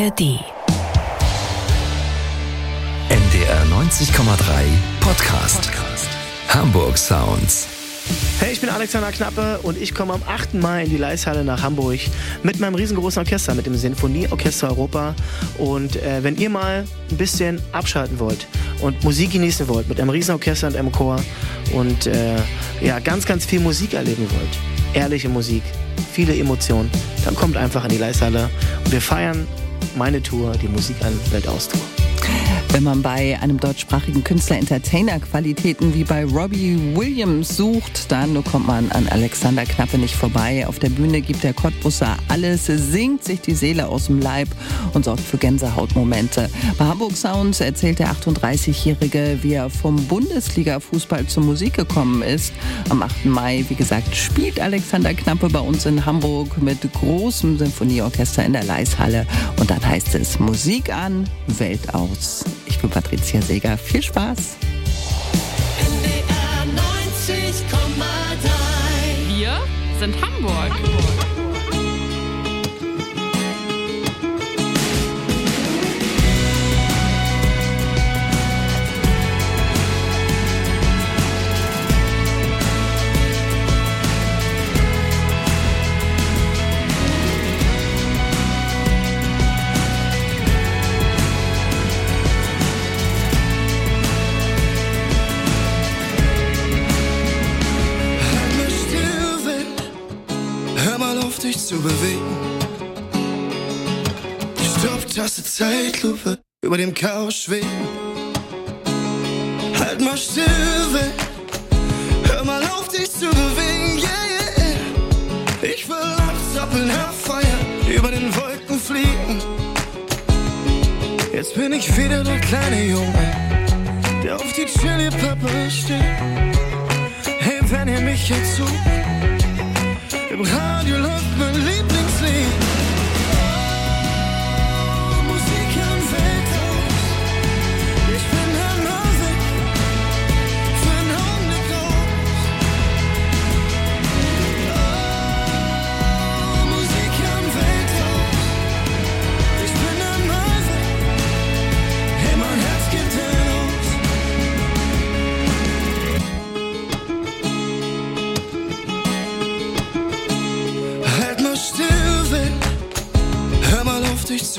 ARD. NDR 90,3 Podcast. Hamburg Sounds. Hey, ich bin Alexander Knappe und ich komme am 8. Mai in die Leishalle nach Hamburg mit meinem riesengroßen Orchester, mit dem Sinfonieorchester Europa. Und äh, wenn ihr mal ein bisschen abschalten wollt und Musik genießen wollt, mit einem Riesenorchester und einem Chor und äh, ja, ganz, ganz viel Musik erleben wollt, ehrliche Musik, viele Emotionen, dann kommt einfach in die Leishalle und wir feiern meine Tour, die Musik an Weltaustour. Wenn man bei einem deutschsprachigen Künstler Entertainer-Qualitäten wie bei Robbie Williams sucht, dann kommt man an Alexander Knappe nicht vorbei. Auf der Bühne gibt der Cottbusser alles, singt sich die Seele aus dem Leib und sorgt für Gänsehautmomente. Bei Hamburg Sounds erzählt der 38-Jährige, wie er vom Bundesliga-Fußball zur Musik gekommen ist. Am 8. Mai, wie gesagt, spielt Alexander Knappe bei uns in Hamburg mit großem Sinfonieorchester in der Leishalle. Und dann heißt es Musik an, Welt aus. Ich bin Patricia Seeger. Viel Spaß! NDR 90,3. Wir sind Hamburg. Halt dich zu bewegen. Die Stopptaste Zeitlupe über dem Chaos schweben. Halt mal still. Hör mal auf, dich zu bewegen. Yeah, yeah, yeah. Ich will abzappeln, herfeiern, über den Wolken fliegen. Jetzt bin ich wieder der kleine Junge, der auf die Chili Pepper steht. Hey, wenn ihr mich jetzt sucht, im Radio läuft mein Lieblingslied. Oh,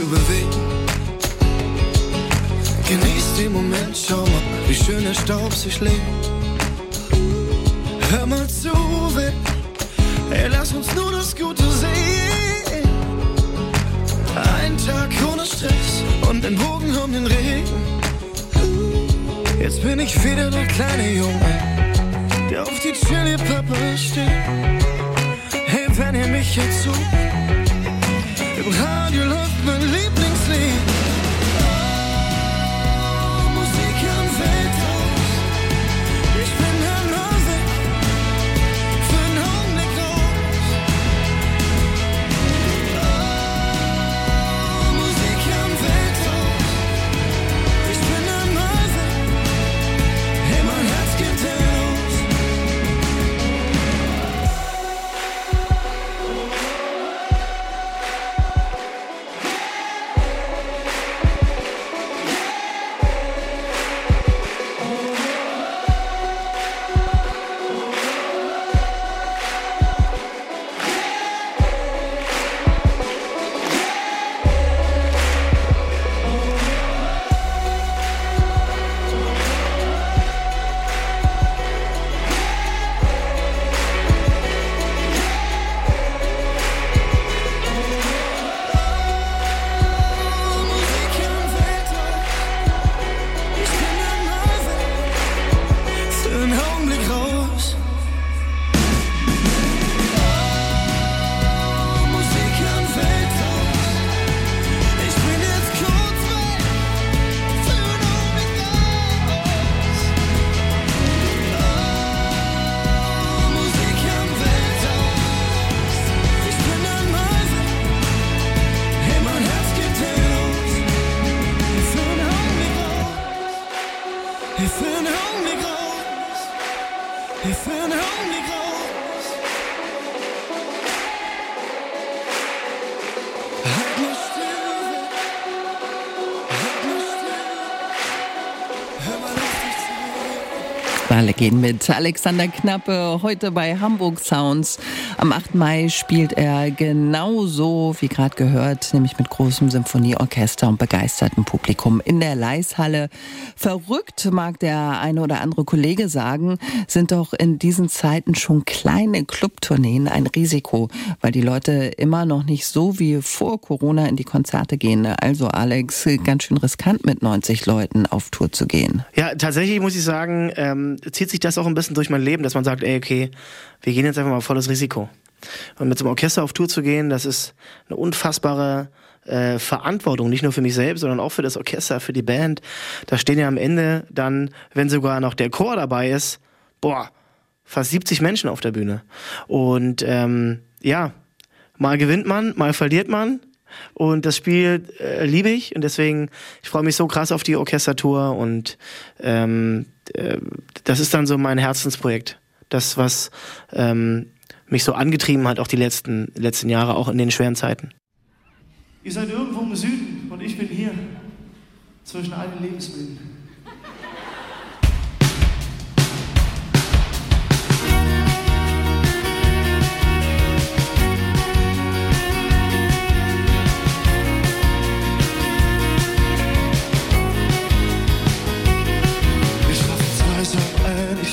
zu bewegen. Genieß den Moment, schau mal, wie schön der Staub sich legt. Hör mal zu, Welt. Ey, lass uns nur das Gute sehen. Ein Tag ohne Stress und ein Bogen um den Regen. Jetzt bin ich wieder der kleine Junge, der auf die Chili Pepper steht. Hey, wenn ihr mich jetzt sucht, im Radio läuft mein Am I Wale gehen mit Alexander Knappe heute bei Hamburg Sounds. Am 8. Mai spielt er genauso wie gerade gehört, nämlich mit großem Symphonieorchester und begeistertem Publikum in der Leishalle. Verrückt mag der eine oder andere Kollege sagen, sind doch in diesen Zeiten schon kleine Clubtourneen ein Risiko, weil die Leute immer noch nicht so wie vor Corona in die Konzerte gehen. Also Alex, ganz schön riskant mit 90 Leuten auf Tour zu gehen. Ja, tatsächlich muss ich sagen, ähm, zieht sich das auch ein bisschen durch mein Leben, dass man sagt, ey, okay, wir gehen jetzt einfach mal volles Risiko. Und mit so einem Orchester auf Tour zu gehen, das ist eine unfassbare äh, Verantwortung, nicht nur für mich selbst, sondern auch für das Orchester, für die Band. Da stehen ja am Ende dann, wenn sogar noch der Chor dabei ist, boah, fast 70 Menschen auf der Bühne. Und ähm, ja, mal gewinnt man, mal verliert man. Und das Spiel äh, liebe ich und deswegen, ich freue mich so krass auf die Orchestertour und ähm, äh, das ist dann so mein Herzensprojekt. Das, was ähm, mich so angetrieben hat, auch die letzten, letzten Jahre, auch in den schweren Zeiten. Ihr seid irgendwo im Süden und ich bin hier zwischen allen Lebensmüden. Die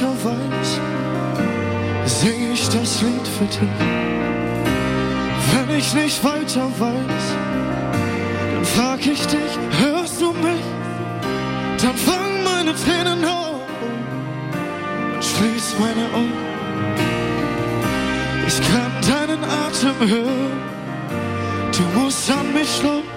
weiter weiß, sing ich das Lied für dich. Wenn ich nicht weiter weiß, dann frag ich dich, hörst du mich? Dann fangen meine Tränen auf und schließ meine Augen. Ich kann deinen Atem hören, du musst an mich glauben.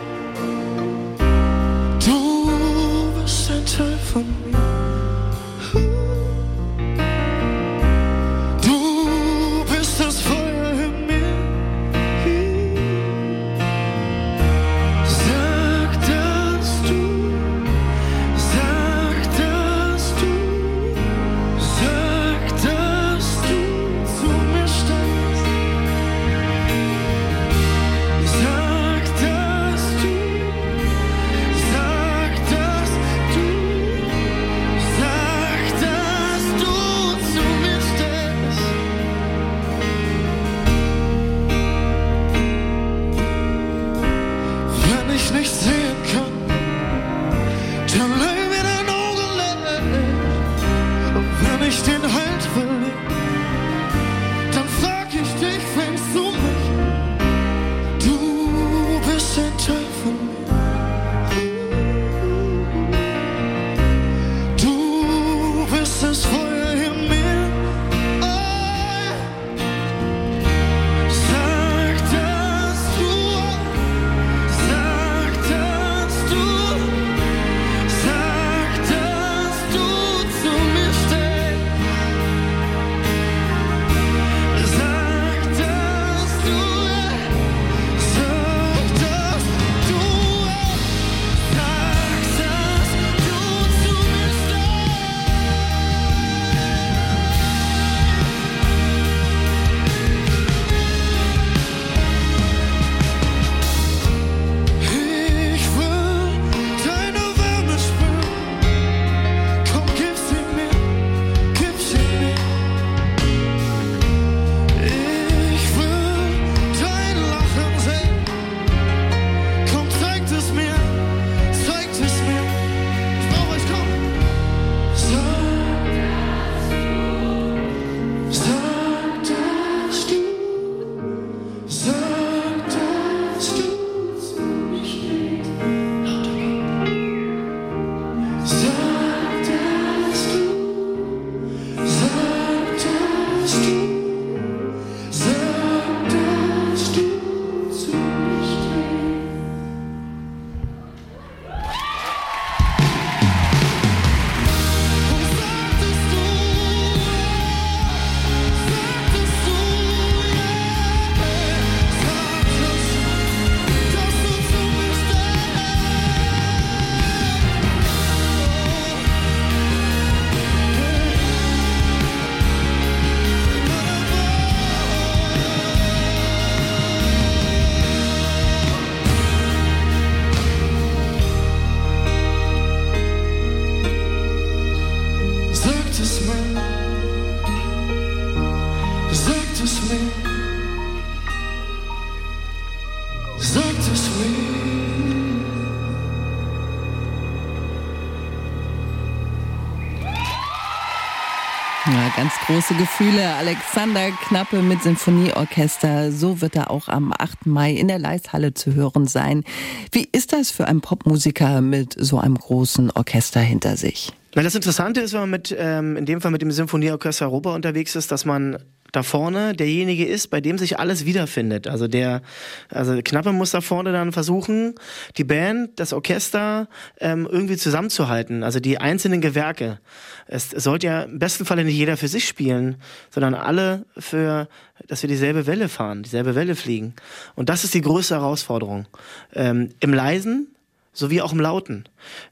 Große Gefühle. Alexander Knappe mit Sinfonieorchester. So wird er auch am 8. Mai in der Leishalle zu hören sein. Wie ist das für einen Popmusiker mit so einem großen Orchester hinter sich? Na, das Interessante ist, wenn man mit, ähm, in dem Fall mit dem Symphonieorchester Europa unterwegs ist, dass man da vorne derjenige ist, bei dem sich alles wiederfindet. Also der, also Knappe muss da vorne dann versuchen, die Band, das Orchester ähm, irgendwie zusammenzuhalten. Also die einzelnen Gewerke. Es sollte ja im besten Falle nicht jeder für sich spielen, sondern alle für, dass wir dieselbe Welle fahren, dieselbe Welle fliegen. Und das ist die größte Herausforderung. Ähm, Im Leisen sowie auch im Lauten.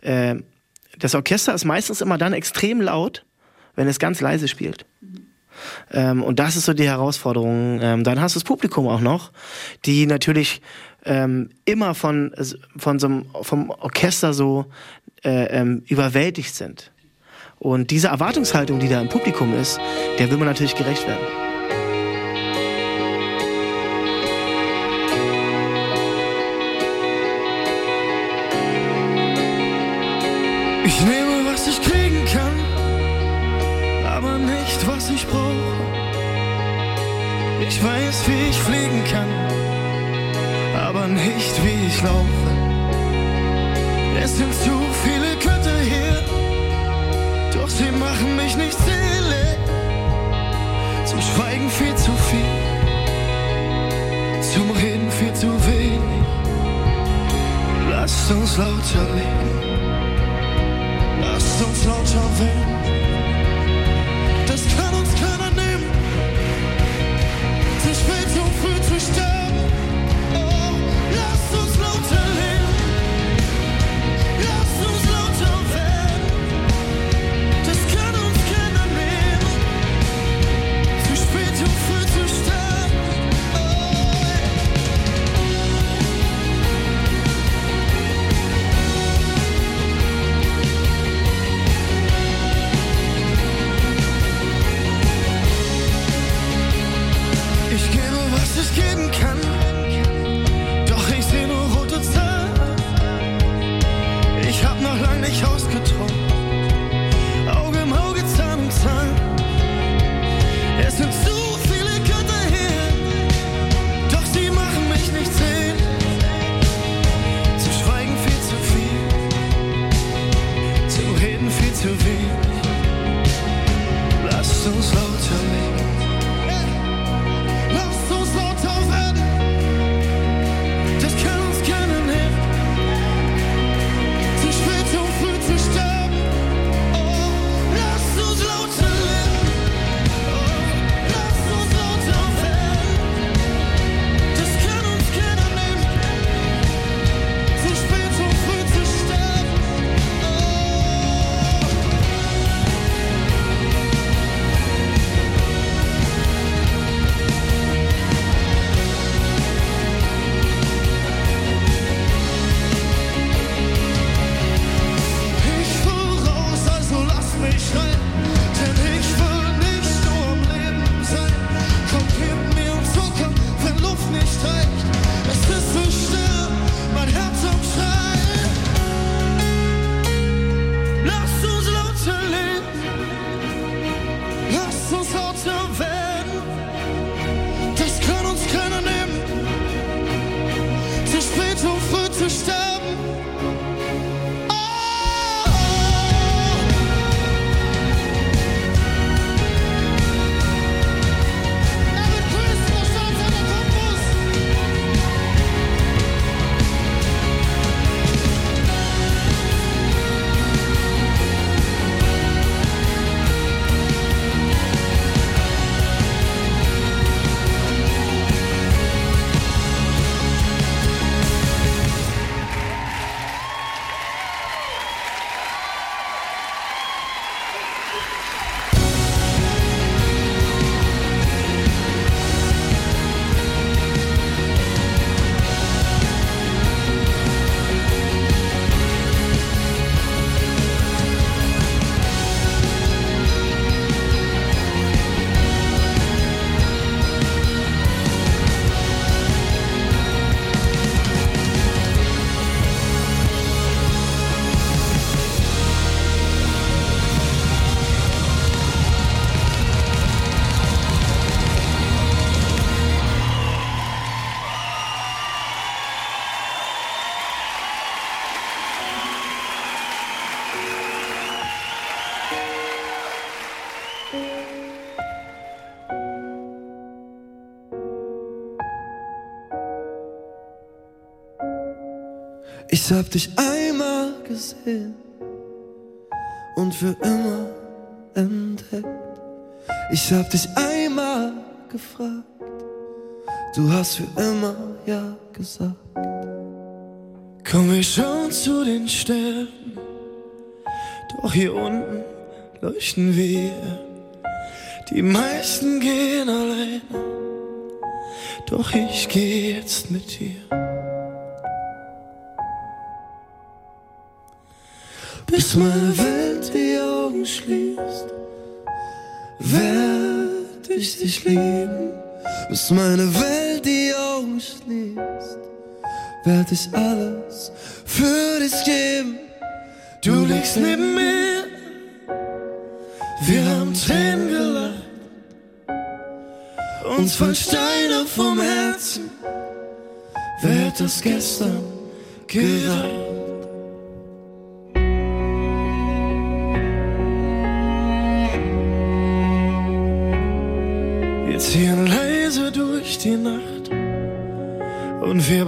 Ähm, das Orchester ist meistens immer dann extrem laut, wenn es ganz leise spielt. Ähm, und das ist so die Herausforderung. Ähm, dann hast du das Publikum auch noch, die natürlich ähm, immer von, von so einem, vom Orchester so äh, ähm, überwältigt sind. Und diese Erwartungshaltung, die da im Publikum ist, der will man natürlich gerecht werden. Ich nehme, was ich kriegen kann, aber nicht, was ich brauche. Ich weiß, wie ich fliegen kann, aber nicht, wie ich laufe. Es sind zu viele Götter hier, doch sie machen mich nicht selig. Zum Schweigen viel zu viel, zum Reden viel zu wenig. Lasst uns lauter leben, lasst uns lauter Ich hab dich einmal gesehen und für immer entdeckt. Ich hab dich einmal gefragt, du hast für immer ja gesagt. Komm, wir schauen zu den Sternen, doch hier unten leuchten wir. Die meisten gehen alleine, doch ich geh jetzt mit dir. Bis meine Welt die Augen schließt, werd ich dich lieben. Bis meine Welt die Augen schließt, werd ich alles für dich geben. Du liegst neben mir, wir haben Tränen gelacht. Uns fallen Steine vom Herzen. Wer hat das gestern gedacht? Wir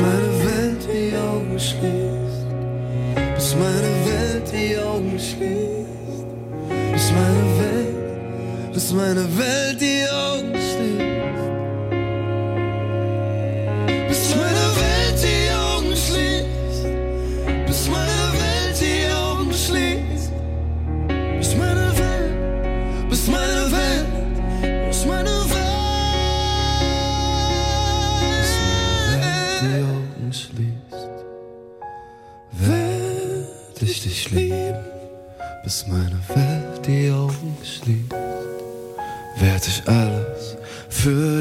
Meine Welt die Augen schließt. Bis meine Welt die Augen schließt. Bis meine Welt, bis meine Welt die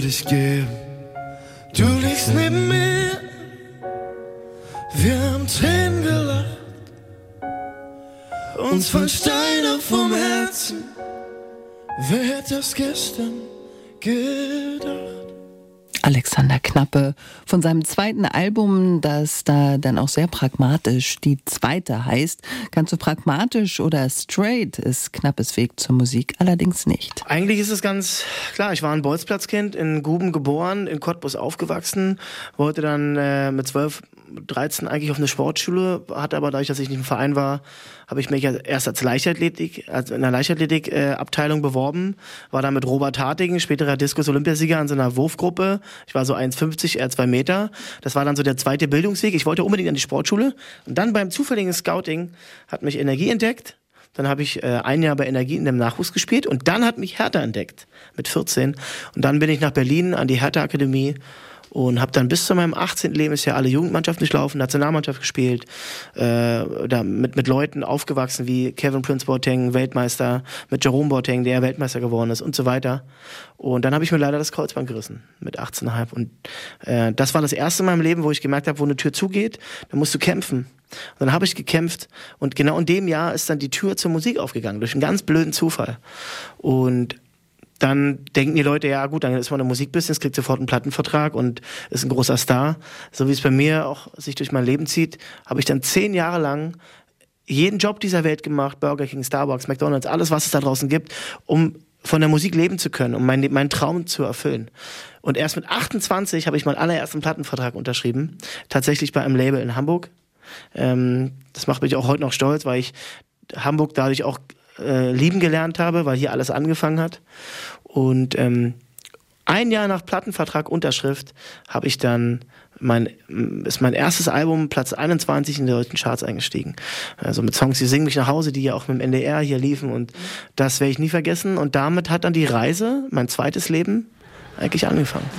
dich geben. Du liegst neben mir, wir haben Tränen gelacht, uns fallen Steine vom Herzen. Wer hätte das gestern gedacht? Alexander Knappe von seinem zweiten Album, das da dann auch sehr pragmatisch die zweite heißt. Ganz so pragmatisch oder straight ist Knappes Weg zur Musik allerdings nicht. Eigentlich ist es ganz klar. Ich war ein Bolzplatzkind, in Guben geboren, in Cottbus aufgewachsen, wollte dann äh, mit 12, 13 eigentlich auf eine Sportschule, hatte aber dadurch, dass ich nicht im Verein war, habe ich mich erst als Leichtathletik, also in der Leichtathletik-Abteilung äh, beworben, war dann mit Robert Hartigen, späterer Diskus-Olympiasieger in so einer Wurfgruppe. Ich war so 1,50, er 2 Meter. Das war dann so der zweite Bildungsweg. Ich wollte unbedingt an die Sportschule. Und dann beim zufälligen Scouting hat mich Energie entdeckt. Dann habe ich äh, ein Jahr bei Energie in dem Nachwuchs gespielt und dann hat mich Hertha entdeckt mit 14. Und dann bin ich nach Berlin an die Hertha-Akademie und habe dann bis zu meinem 18. Lebensjahr alle Jugendmannschaften durchlaufen, Nationalmannschaft gespielt, äh, da mit, mit Leuten aufgewachsen wie Kevin Prince Boateng, Weltmeister, mit Jerome Boateng, der Weltmeister geworden ist und so weiter. Und dann habe ich mir leider das Kreuzband gerissen mit 18,5 und äh, das war das erste in meinem Leben, wo ich gemerkt habe, wo eine Tür zugeht, dann musst du kämpfen. Und dann habe ich gekämpft und genau in dem Jahr ist dann die Tür zur Musik aufgegangen, durch einen ganz blöden Zufall. Und dann denken die Leute, ja gut, dann ist man im Musikbusiness, kriegt sofort einen Plattenvertrag und ist ein großer Star. So wie es bei mir auch sich durch mein Leben zieht, habe ich dann zehn Jahre lang jeden Job dieser Welt gemacht, Burger King, Starbucks, McDonalds, alles, was es da draußen gibt, um von der Musik leben zu können, um meinen, meinen Traum zu erfüllen. Und erst mit 28 habe ich meinen allerersten Plattenvertrag unterschrieben, tatsächlich bei einem Label in Hamburg. Ähm, das macht mich auch heute noch stolz, weil ich Hamburg dadurch auch äh, lieben gelernt habe, weil hier alles angefangen hat. Und ähm, ein Jahr nach Plattenvertrag Unterschrift habe ich dann mein ist mein erstes Album Platz 21 in den deutschen Charts eingestiegen. Also mit Songs, die singen mich nach Hause, die ja auch mit dem NDR hier liefen und das werde ich nie vergessen und damit hat dann die Reise, mein zweites Leben eigentlich angefangen.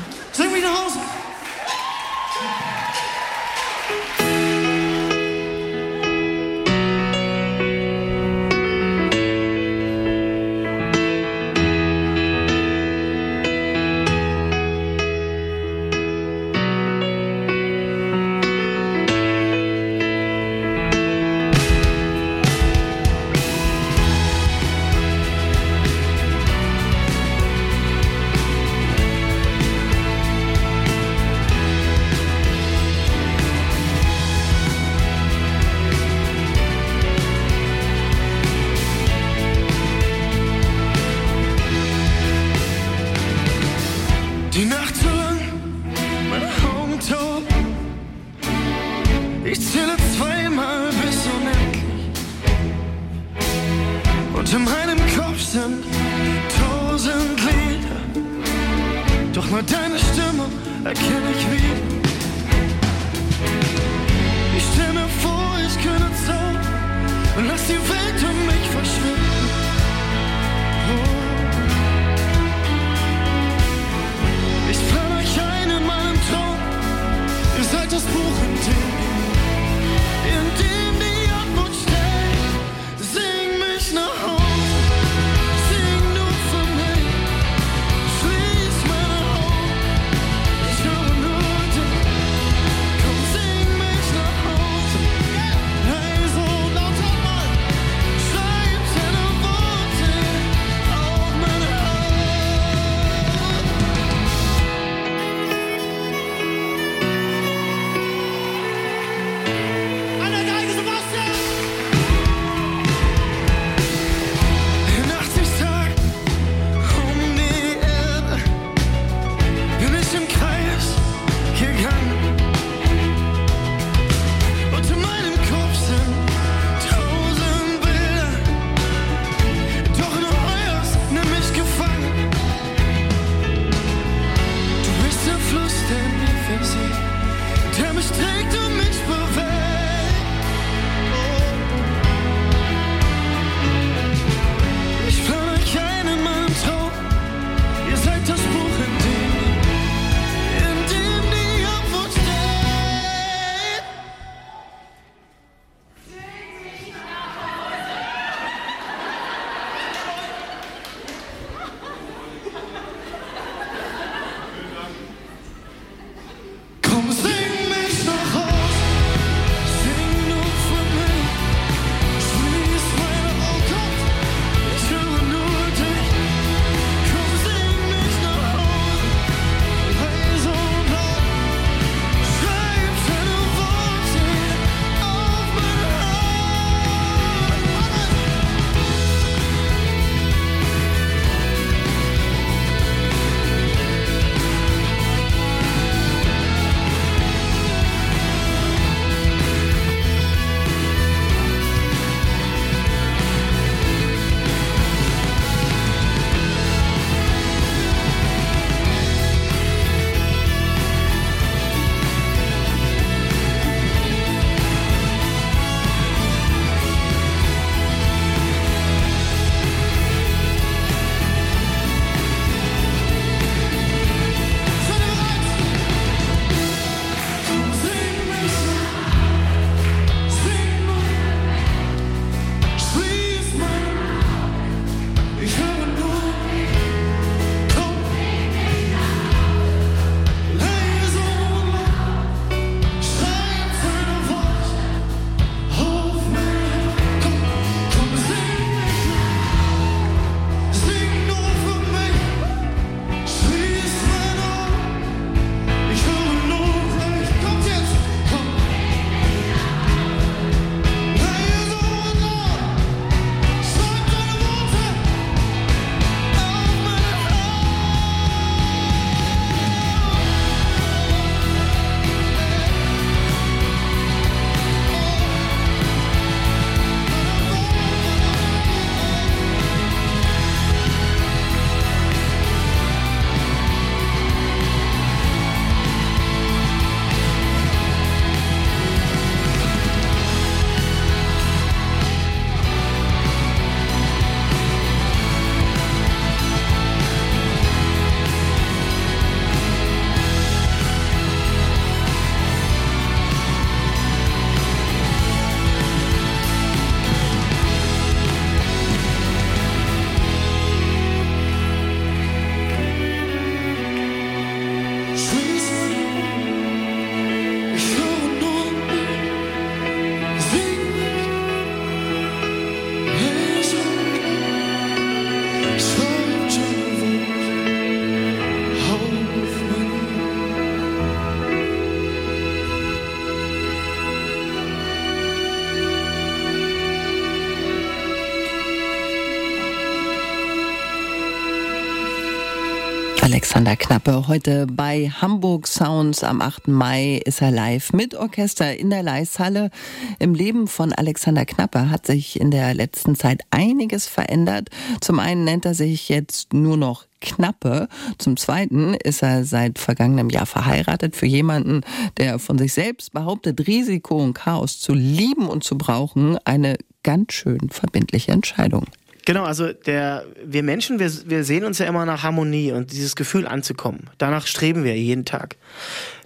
Alexander Knappe. Heute bei Hamburg Sounds am 8. Mai ist er live mit Orchester in der Leishalle. Im Leben von Alexander Knappe hat sich in der letzten Zeit einiges verändert. Zum einen nennt er sich jetzt nur noch Knappe. Zum Zweiten ist er seit vergangenem Jahr verheiratet für jemanden, der von sich selbst behauptet, Risiko und Chaos zu lieben und zu brauchen. Eine ganz schön verbindliche Entscheidung. Genau, also der, wir Menschen, wir, wir sehen uns ja immer nach Harmonie und dieses Gefühl anzukommen. Danach streben wir jeden Tag.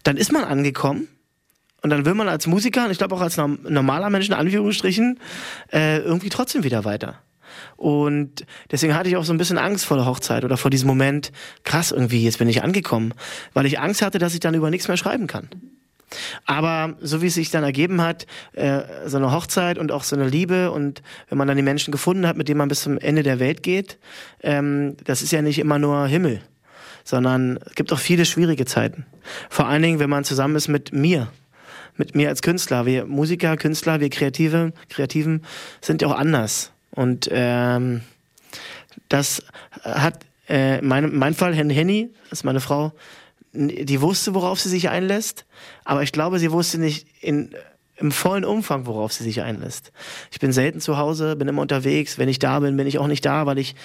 Dann ist man angekommen und dann will man als Musiker und ich glaube auch als normaler Mensch in Anführungsstrichen äh, irgendwie trotzdem wieder weiter. Und deswegen hatte ich auch so ein bisschen Angst vor der Hochzeit oder vor diesem Moment, krass irgendwie, jetzt bin ich angekommen, weil ich Angst hatte, dass ich dann über nichts mehr schreiben kann. Aber so wie es sich dann ergeben hat, äh, so eine Hochzeit und auch so eine Liebe und wenn man dann die Menschen gefunden hat, mit denen man bis zum Ende der Welt geht, ähm, das ist ja nicht immer nur Himmel, sondern es gibt auch viele schwierige Zeiten. Vor allen Dingen, wenn man zusammen ist mit mir, mit mir als Künstler. Wir Musiker, Künstler, wir Kreative, Kreativen sind ja auch anders. Und ähm, das hat äh, mein, mein Fall, Henny, das ist meine Frau, die wusste, worauf sie sich einlässt, aber ich glaube, sie wusste nicht in, im vollen Umfang, worauf sie sich einlässt. Ich bin selten zu Hause, bin immer unterwegs. Wenn ich da bin, bin ich auch nicht da, weil ich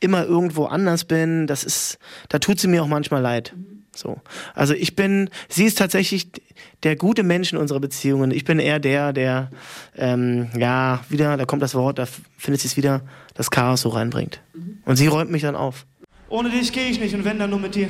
immer irgendwo anders bin. Das ist, da tut sie mir auch manchmal leid. So. Also ich bin, sie ist tatsächlich der gute Mensch in unserer Beziehungen. Ich bin eher der, der, ähm, ja, wieder, da kommt das Wort, da findet sie es wieder, das Chaos so reinbringt. Und sie räumt mich dann auf. Ohne dich gehe ich nicht und wenn dann nur mit dir.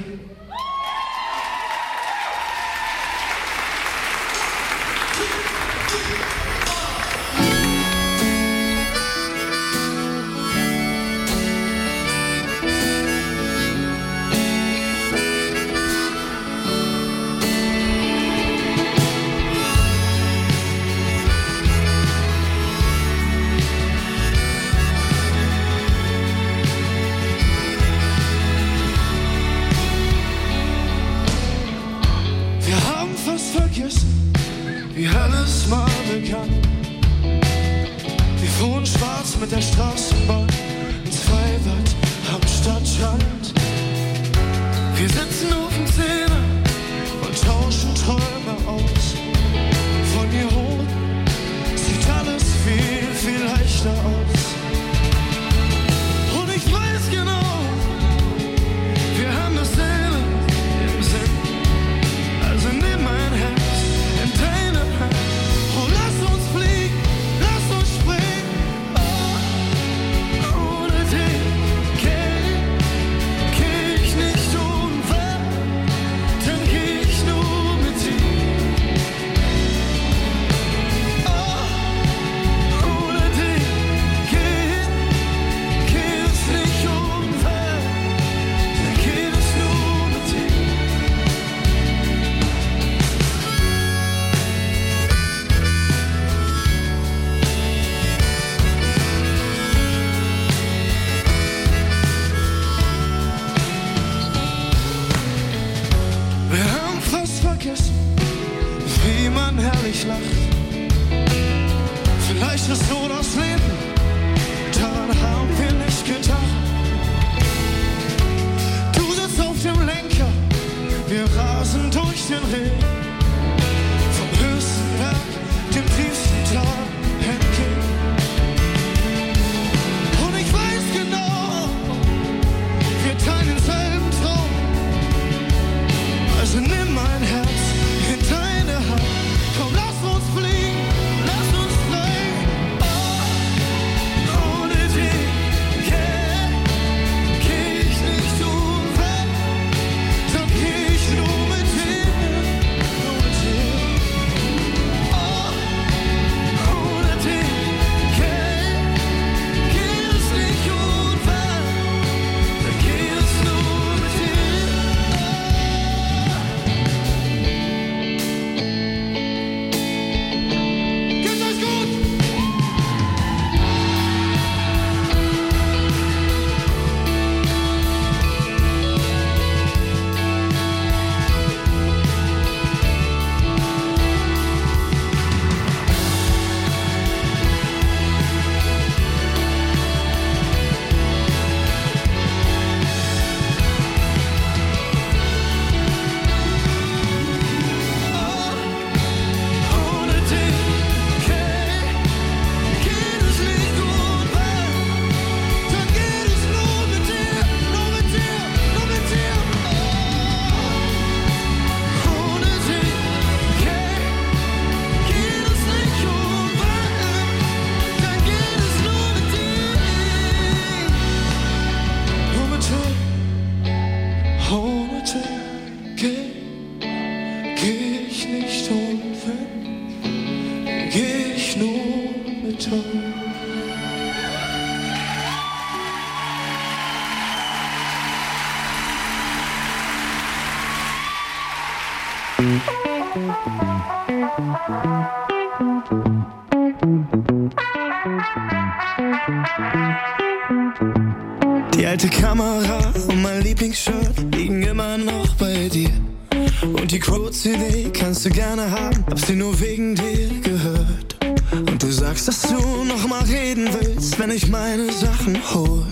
Crow-CD kannst du gerne haben, hab sie nur wegen dir gehört. Und du sagst, dass du noch mal reden willst, wenn ich meine Sachen hol.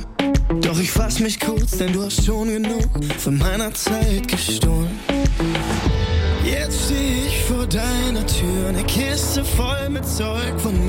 Doch ich fass mich kurz, denn du hast schon genug von meiner Zeit gestohlen. Jetzt steh ich vor deiner Tür, eine Kiste voll mit Zeug von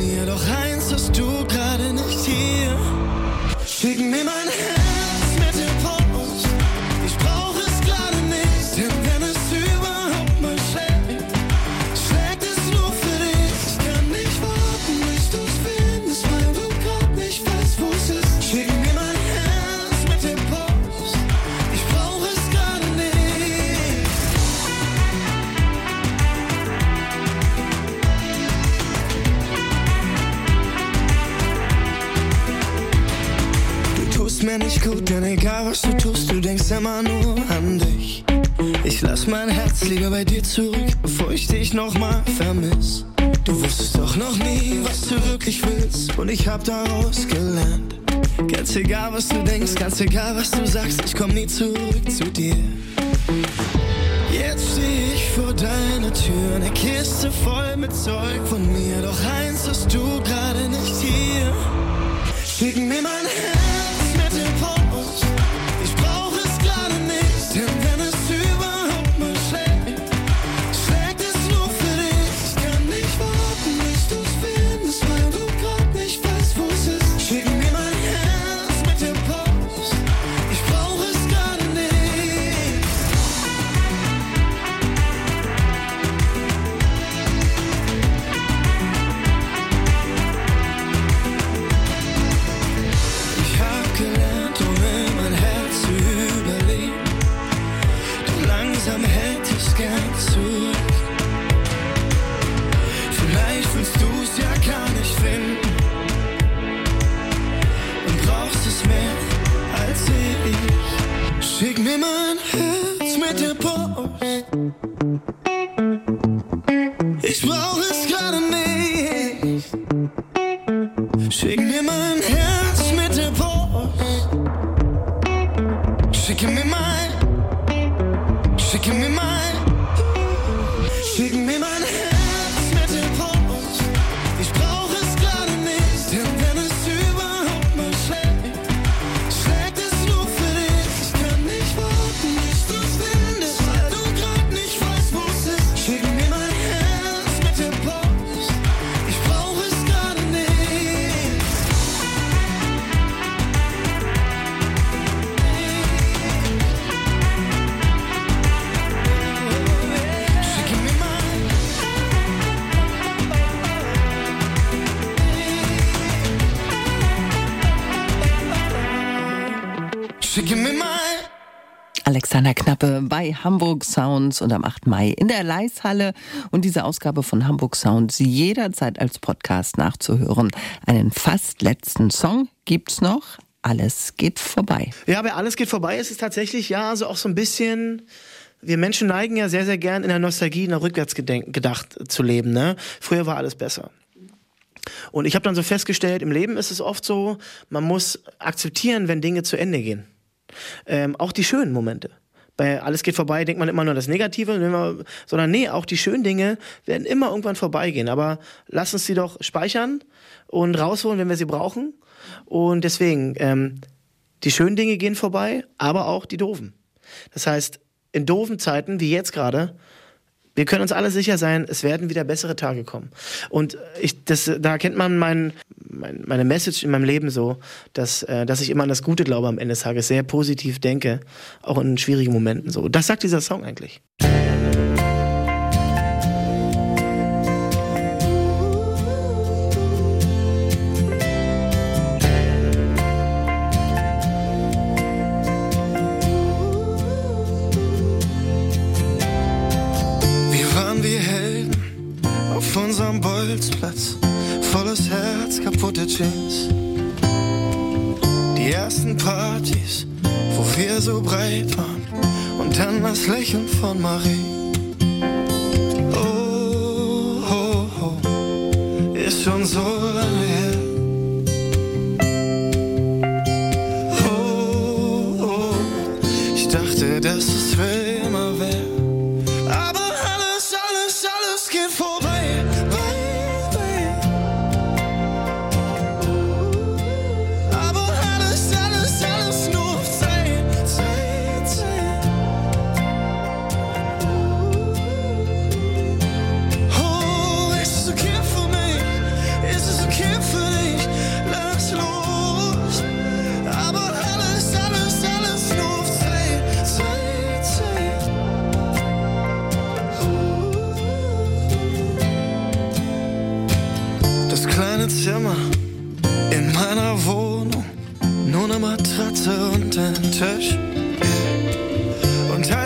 was du tust, du denkst immer nur an dich. Ich lass mein Herz lieber bei dir zurück, bevor ich dich nochmal vermiss. Du wusstest doch noch nie, was du wirklich willst, und ich hab daraus gelernt. Ganz egal, was du denkst, ganz egal, was du sagst, ich komm nie zurück zu dir. Jetzt steh ich vor deiner Tür, eine Kiste voll mit Zeug von mir, doch eins hast du gerade nicht hier. Schick mir mein Herz Knappe bei Hamburg Sounds und am 8. Mai in der Leishalle und diese Ausgabe von Hamburg Sounds jederzeit als Podcast nachzuhören. Einen fast letzten Song gibt's noch. Alles geht vorbei. Ja, bei Alles geht vorbei ist es tatsächlich, ja, also auch so ein bisschen. Wir Menschen neigen ja sehr, sehr gern in der Nostalgie, in der rückwärts gedacht zu leben. Ne? Früher war alles besser. Und ich habe dann so festgestellt, im Leben ist es oft so, man muss akzeptieren, wenn Dinge zu Ende gehen. Ähm, auch die schönen Momente. Bei alles geht vorbei, denkt man immer nur das Negative, sondern nee, auch die schönen Dinge werden immer irgendwann vorbeigehen. Aber lass uns sie doch speichern und rausholen, wenn wir sie brauchen. Und deswegen, ähm, die schönen Dinge gehen vorbei, aber auch die doofen. Das heißt, in doofen Zeiten, wie jetzt gerade, wir können uns alle sicher sein, es werden wieder bessere Tage kommen. Und ich, das, da kennt man mein, mein, meine Message in meinem Leben so, dass, äh, dass ich immer an das Gute glaube am Ende des Tages, sehr positiv denke, auch in schwierigen Momenten so. Das sagt dieser Song eigentlich. So breit waren. Und dann das Lächeln von Marie.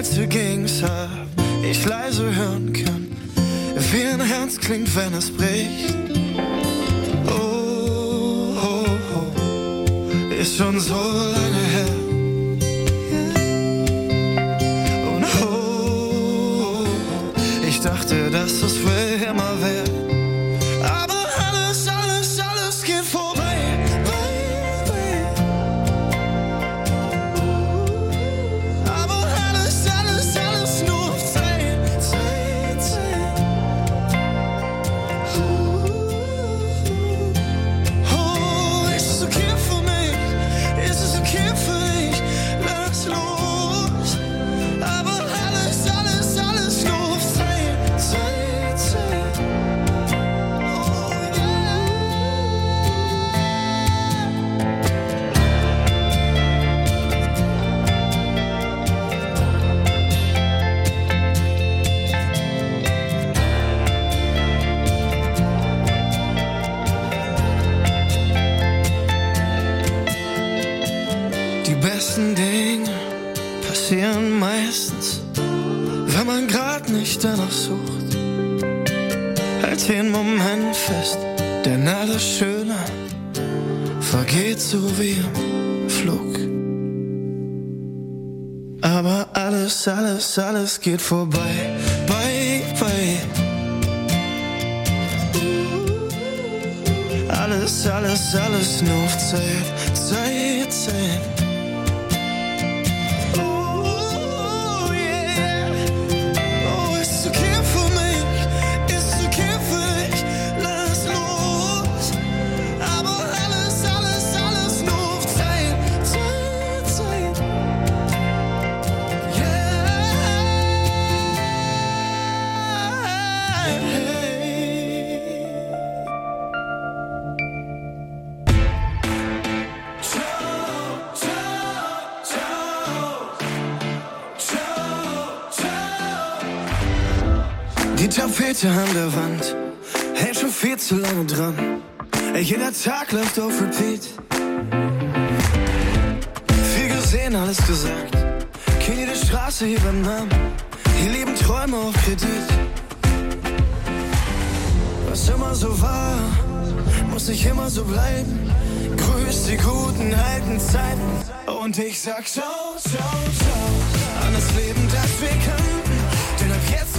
Als ging's, hab ich leise hören können, wie ein Herz klingt, wenn es bricht. Oh, oh, oh, ist schon so lange her. Und oh, oh, ich dachte, dass es für immer wäre. Flug. Aber alles, alles, alles geht vorbei, bye, bye. Alles, alles, alles nur auf Zeit, Tapete an der Wand hält schon viel zu lange dran. Jeder Tag läuft auf Repeat. Viel gesehen, alles gesagt. Kenn jede Straße hier beim Namen. Hier leben Träume auf Kredit. Was immer so war, muss nicht immer so bleiben. Grüß die guten alten Zeiten. Und ich sag ciao, ciao, ciao. An das Leben, das wir kannten. Denn ab jetzt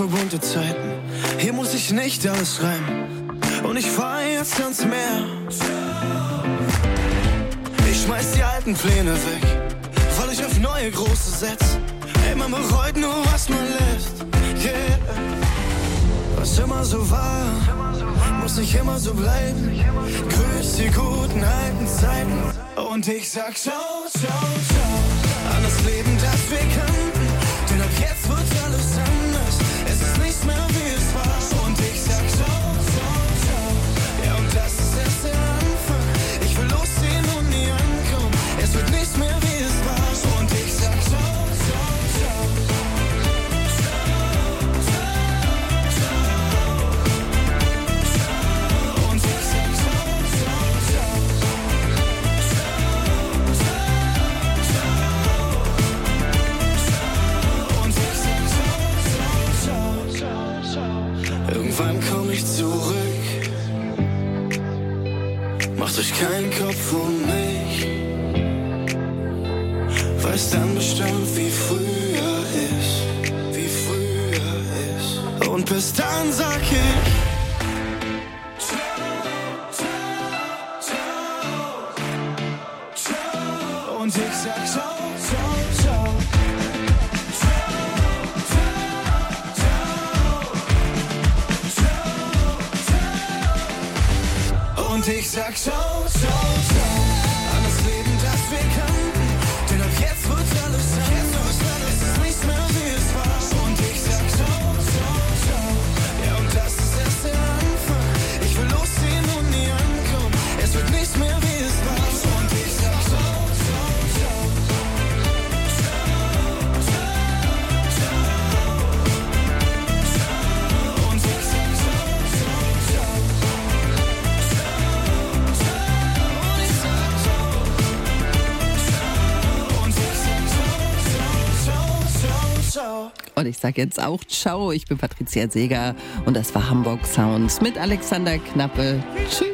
für bunte Zeiten. Hier muss ich nicht alles schreiben. Und ich fahr jetzt ans Meer. Ich schmeiß die alten Pläne weg, weil ich auf neue große setz. Ey, man bereut nur, was man lässt. Immer so war, muss nicht immer so bleiben. Grüß die guten alten Zeiten. Und ich sag ciao, ciao, ciao. An das Leben, das wir kannten. Kein Kopf um mich. Weiß dann bestimmt, wie früher ist, wie früher ist. Und bis dann sag ich. Und ich sag ciao, ciao, ciao. Und ich sag ciao, ciao, ciao sage jetzt auch Ciao, ich bin Patricia Seeger und das war Hamburg Sounds mit Alexander Knappe. Tschüss.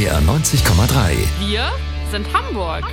NDR 90,3. Wir sind Hamburg.